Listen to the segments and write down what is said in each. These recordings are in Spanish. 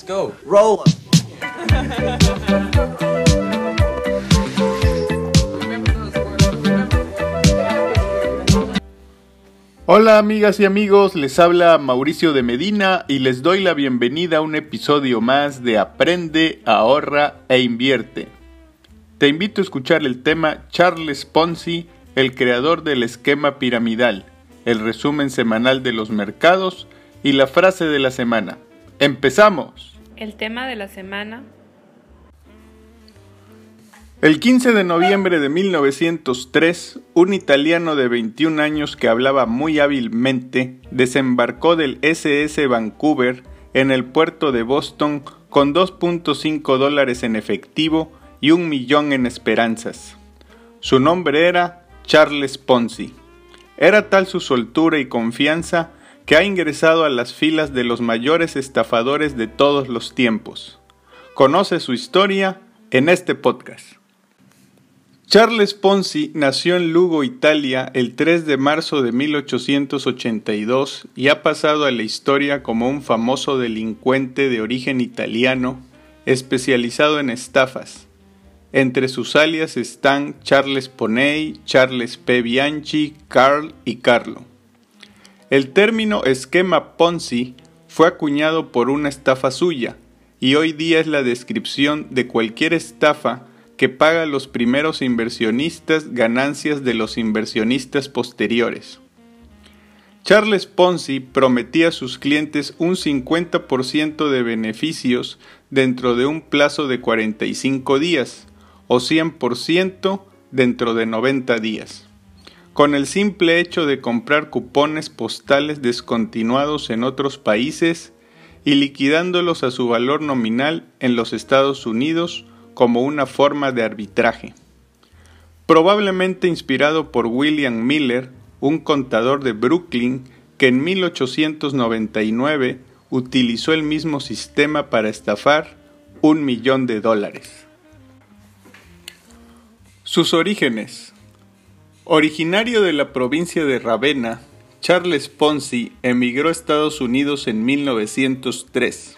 Let's go. Roll. Hola amigas y amigos, les habla Mauricio de Medina y les doy la bienvenida a un episodio más de Aprende, ahorra e invierte. Te invito a escuchar el tema Charles Ponzi, el creador del esquema piramidal, el resumen semanal de los mercados y la frase de la semana. ¡Empezamos! El tema de la semana El 15 de noviembre de 1903, un italiano de 21 años que hablaba muy hábilmente desembarcó del SS Vancouver en el puerto de Boston con 2.5 dólares en efectivo y un millón en esperanzas. Su nombre era Charles Ponzi. Era tal su soltura y confianza que ha ingresado a las filas de los mayores estafadores de todos los tiempos. Conoce su historia en este podcast. Charles Ponzi nació en Lugo, Italia, el 3 de marzo de 1882 y ha pasado a la historia como un famoso delincuente de origen italiano especializado en estafas. Entre sus alias están Charles Poney, Charles P. Bianchi, Carl y Carlo. El término esquema Ponzi fue acuñado por una estafa suya y hoy día es la descripción de cualquier estafa que paga a los primeros inversionistas ganancias de los inversionistas posteriores. Charles Ponzi prometía a sus clientes un 50% de beneficios dentro de un plazo de 45 días o 100% dentro de 90 días, con el simple hecho de comprar cupones postales descontinuados en otros países y liquidándolos a su valor nominal en los Estados Unidos como una forma de arbitraje. Probablemente inspirado por William Miller, un contador de Brooklyn que en 1899 utilizó el mismo sistema para estafar un millón de dólares. Sus orígenes. Originario de la provincia de Ravenna, Charles Ponzi emigró a Estados Unidos en 1903.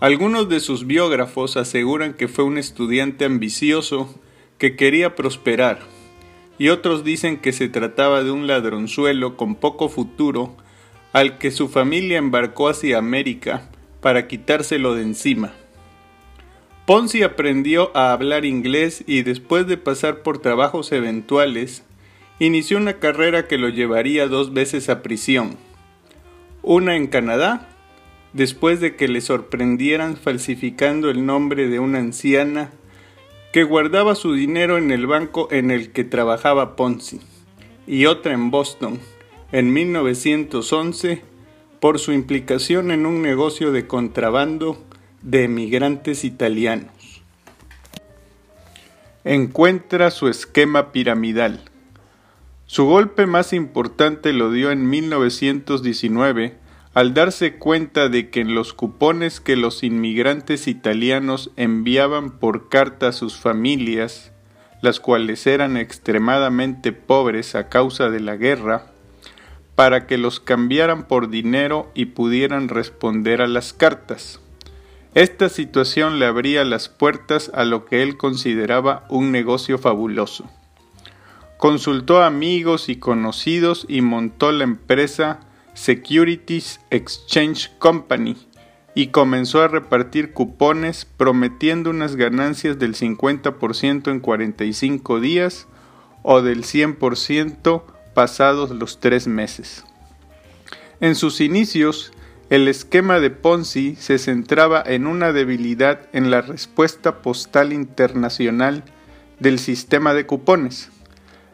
Algunos de sus biógrafos aseguran que fue un estudiante ambicioso que quería prosperar, y otros dicen que se trataba de un ladronzuelo con poco futuro al que su familia embarcó hacia América para quitárselo de encima. Ponzi aprendió a hablar inglés y después de pasar por trabajos eventuales, inició una carrera que lo llevaría dos veces a prisión, una en Canadá después de que le sorprendieran falsificando el nombre de una anciana que guardaba su dinero en el banco en el que trabajaba Ponzi, y otra en Boston, en 1911, por su implicación en un negocio de contrabando de emigrantes italianos. Encuentra su esquema piramidal. Su golpe más importante lo dio en 1919 al darse cuenta de que en los cupones que los inmigrantes italianos enviaban por carta a sus familias, las cuales eran extremadamente pobres a causa de la guerra, para que los cambiaran por dinero y pudieran responder a las cartas. Esta situación le abría las puertas a lo que él consideraba un negocio fabuloso. Consultó a amigos y conocidos y montó la empresa Securities Exchange Company y comenzó a repartir cupones prometiendo unas ganancias del 50% en 45 días o del 100% pasados los tres meses. En sus inicios, el esquema de Ponzi se centraba en una debilidad en la respuesta postal internacional del sistema de cupones.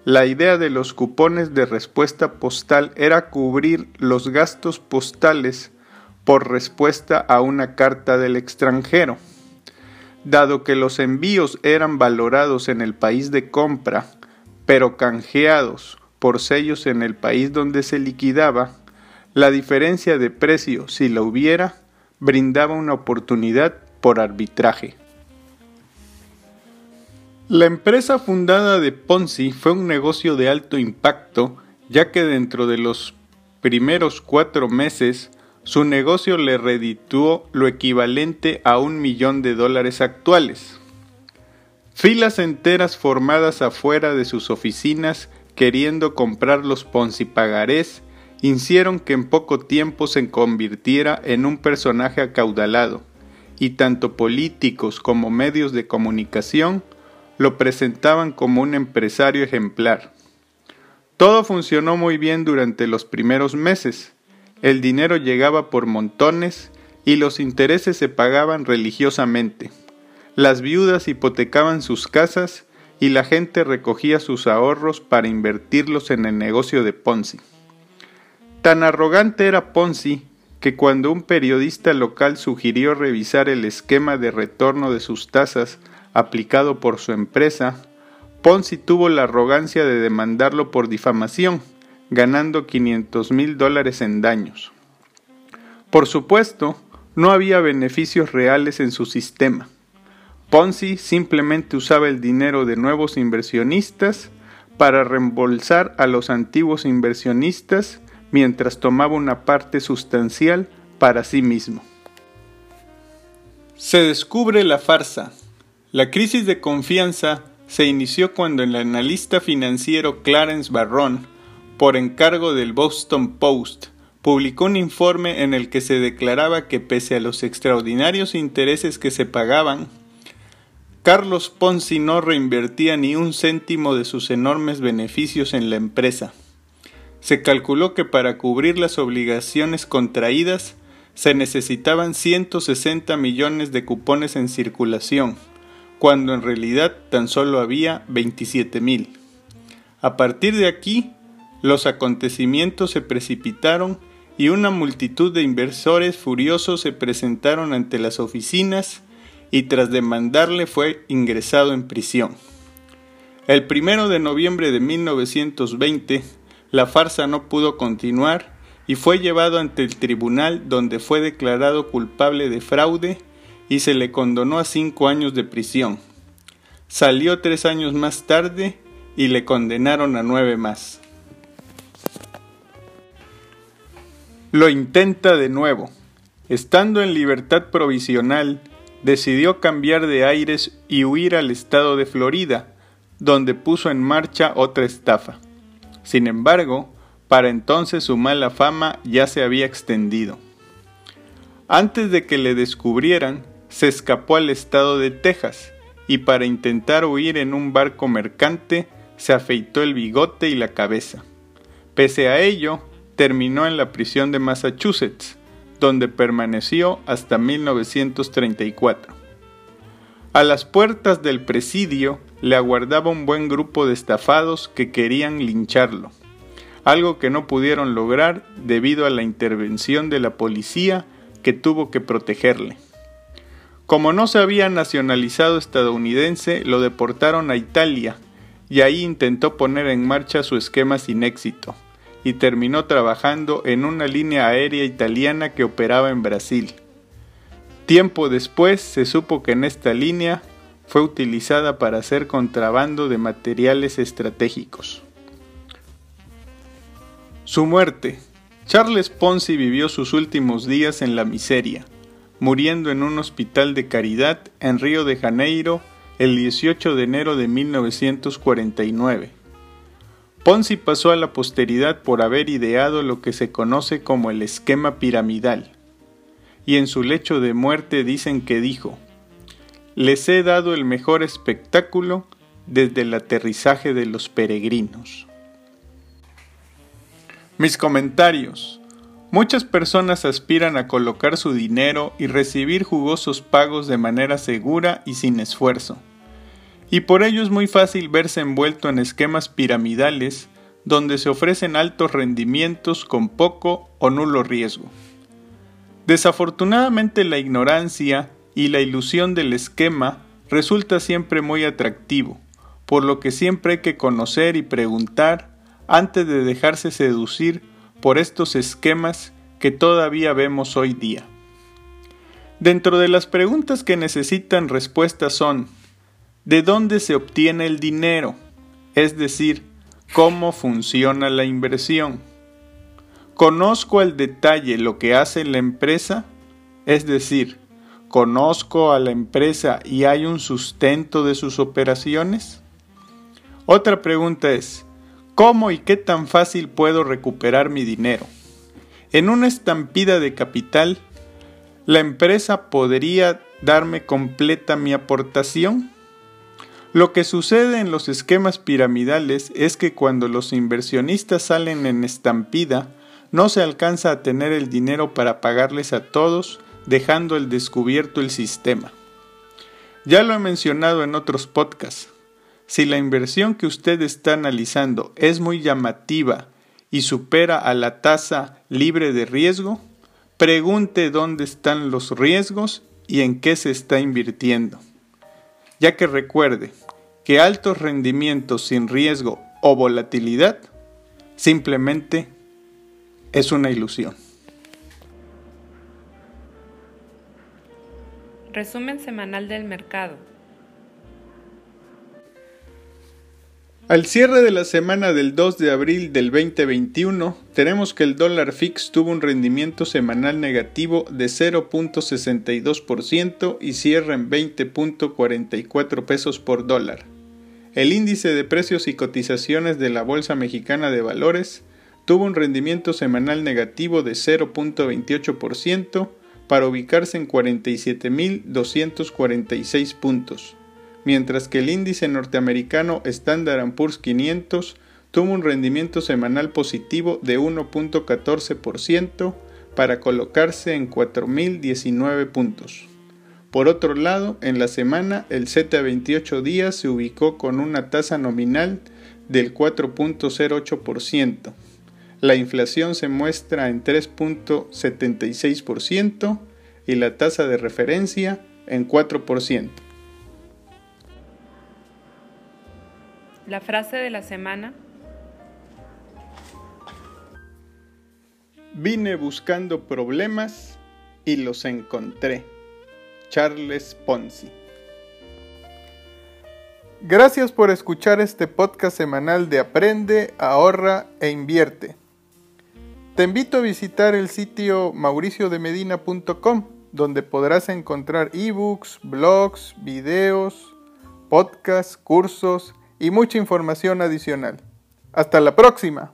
La idea de los cupones de respuesta postal era cubrir los gastos postales por respuesta a una carta del extranjero. Dado que los envíos eran valorados en el país de compra, pero canjeados por sellos en el país donde se liquidaba, la diferencia de precio, si la hubiera, brindaba una oportunidad por arbitraje. La empresa fundada de Ponzi fue un negocio de alto impacto, ya que dentro de los primeros cuatro meses su negocio le redituó lo equivalente a un millón de dólares actuales. Filas enteras formadas afuera de sus oficinas queriendo comprar los Ponzi pagarés hicieron que en poco tiempo se convirtiera en un personaje acaudalado, y tanto políticos como medios de comunicación lo presentaban como un empresario ejemplar. Todo funcionó muy bien durante los primeros meses. El dinero llegaba por montones y los intereses se pagaban religiosamente. Las viudas hipotecaban sus casas y la gente recogía sus ahorros para invertirlos en el negocio de Ponzi. Tan arrogante era Ponzi que cuando un periodista local sugirió revisar el esquema de retorno de sus tasas aplicado por su empresa, Ponzi tuvo la arrogancia de demandarlo por difamación, ganando 500 mil dólares en daños. Por supuesto, no había beneficios reales en su sistema. Ponzi simplemente usaba el dinero de nuevos inversionistas para reembolsar a los antiguos inversionistas mientras tomaba una parte sustancial para sí mismo. Se descubre la farsa. La crisis de confianza se inició cuando el analista financiero Clarence Barron, por encargo del Boston Post, publicó un informe en el que se declaraba que pese a los extraordinarios intereses que se pagaban, Carlos Ponzi no reinvertía ni un céntimo de sus enormes beneficios en la empresa. Se calculó que para cubrir las obligaciones contraídas se necesitaban 160 millones de cupones en circulación, cuando en realidad tan solo había 27 mil. A partir de aquí, los acontecimientos se precipitaron y una multitud de inversores furiosos se presentaron ante las oficinas y tras demandarle fue ingresado en prisión. El primero de noviembre de 1920, la farsa no pudo continuar y fue llevado ante el tribunal donde fue declarado culpable de fraude y se le condonó a cinco años de prisión. Salió tres años más tarde y le condenaron a nueve más. Lo intenta de nuevo. Estando en libertad provisional, decidió cambiar de aires y huir al estado de Florida, donde puso en marcha otra estafa. Sin embargo, para entonces su mala fama ya se había extendido. Antes de que le descubrieran, se escapó al estado de Texas y para intentar huir en un barco mercante se afeitó el bigote y la cabeza. Pese a ello, terminó en la prisión de Massachusetts, donde permaneció hasta 1934. A las puertas del presidio le aguardaba un buen grupo de estafados que querían lincharlo, algo que no pudieron lograr debido a la intervención de la policía que tuvo que protegerle. Como no se había nacionalizado estadounidense, lo deportaron a Italia y ahí intentó poner en marcha su esquema sin éxito y terminó trabajando en una línea aérea italiana que operaba en Brasil. Tiempo después se supo que en esta línea fue utilizada para hacer contrabando de materiales estratégicos. Su muerte. Charles Ponzi vivió sus últimos días en la miseria muriendo en un hospital de caridad en Río de Janeiro el 18 de enero de 1949. Ponzi pasó a la posteridad por haber ideado lo que se conoce como el esquema piramidal, y en su lecho de muerte dicen que dijo, les he dado el mejor espectáculo desde el aterrizaje de los peregrinos. Mis comentarios. Muchas personas aspiran a colocar su dinero y recibir jugosos pagos de manera segura y sin esfuerzo. Y por ello es muy fácil verse envuelto en esquemas piramidales donde se ofrecen altos rendimientos con poco o nulo riesgo. Desafortunadamente la ignorancia y la ilusión del esquema resulta siempre muy atractivo, por lo que siempre hay que conocer y preguntar antes de dejarse seducir por estos esquemas que todavía vemos hoy día. Dentro de las preguntas que necesitan respuesta son, ¿de dónde se obtiene el dinero? Es decir, ¿cómo funciona la inversión? ¿Conozco al detalle lo que hace la empresa? Es decir, ¿conozco a la empresa y hay un sustento de sus operaciones? Otra pregunta es, ¿cómo y qué tan fácil puedo recuperar mi dinero? En una estampida de capital, ¿la empresa podría darme completa mi aportación? Lo que sucede en los esquemas piramidales es que cuando los inversionistas salen en estampida, no se alcanza a tener el dinero para pagarles a todos, dejando al descubierto el sistema. Ya lo he mencionado en otros podcasts. Si la inversión que usted está analizando es muy llamativa y supera a la tasa libre de riesgo, pregunte dónde están los riesgos y en qué se está invirtiendo. Ya que recuerde que altos rendimientos sin riesgo o volatilidad simplemente es una ilusión. Resumen semanal del mercado. Al cierre de la semana del 2 de abril del 2021, tenemos que el dólar fix tuvo un rendimiento semanal negativo de 0.62% y cierra en 20.44 pesos por dólar. El índice de precios y cotizaciones de la Bolsa Mexicana de Valores tuvo un rendimiento semanal negativo de 0.28% para ubicarse en 47.246 puntos, mientras que el índice norteamericano Standard Poor's 500 tuvo un rendimiento semanal positivo de 1.14% para colocarse en 4.019 puntos. Por otro lado, en la semana el Z28 días se ubicó con una tasa nominal del 4.08%, la inflación se muestra en 3.76% y la tasa de referencia en 4%. La frase de la semana. Vine buscando problemas y los encontré. Charles Ponzi. Gracias por escuchar este podcast semanal de Aprende, ahorra e invierte. Te invito a visitar el sitio mauriciodemedina.com, donde podrás encontrar ebooks, blogs, videos, podcasts, cursos y mucha información adicional. Hasta la próxima.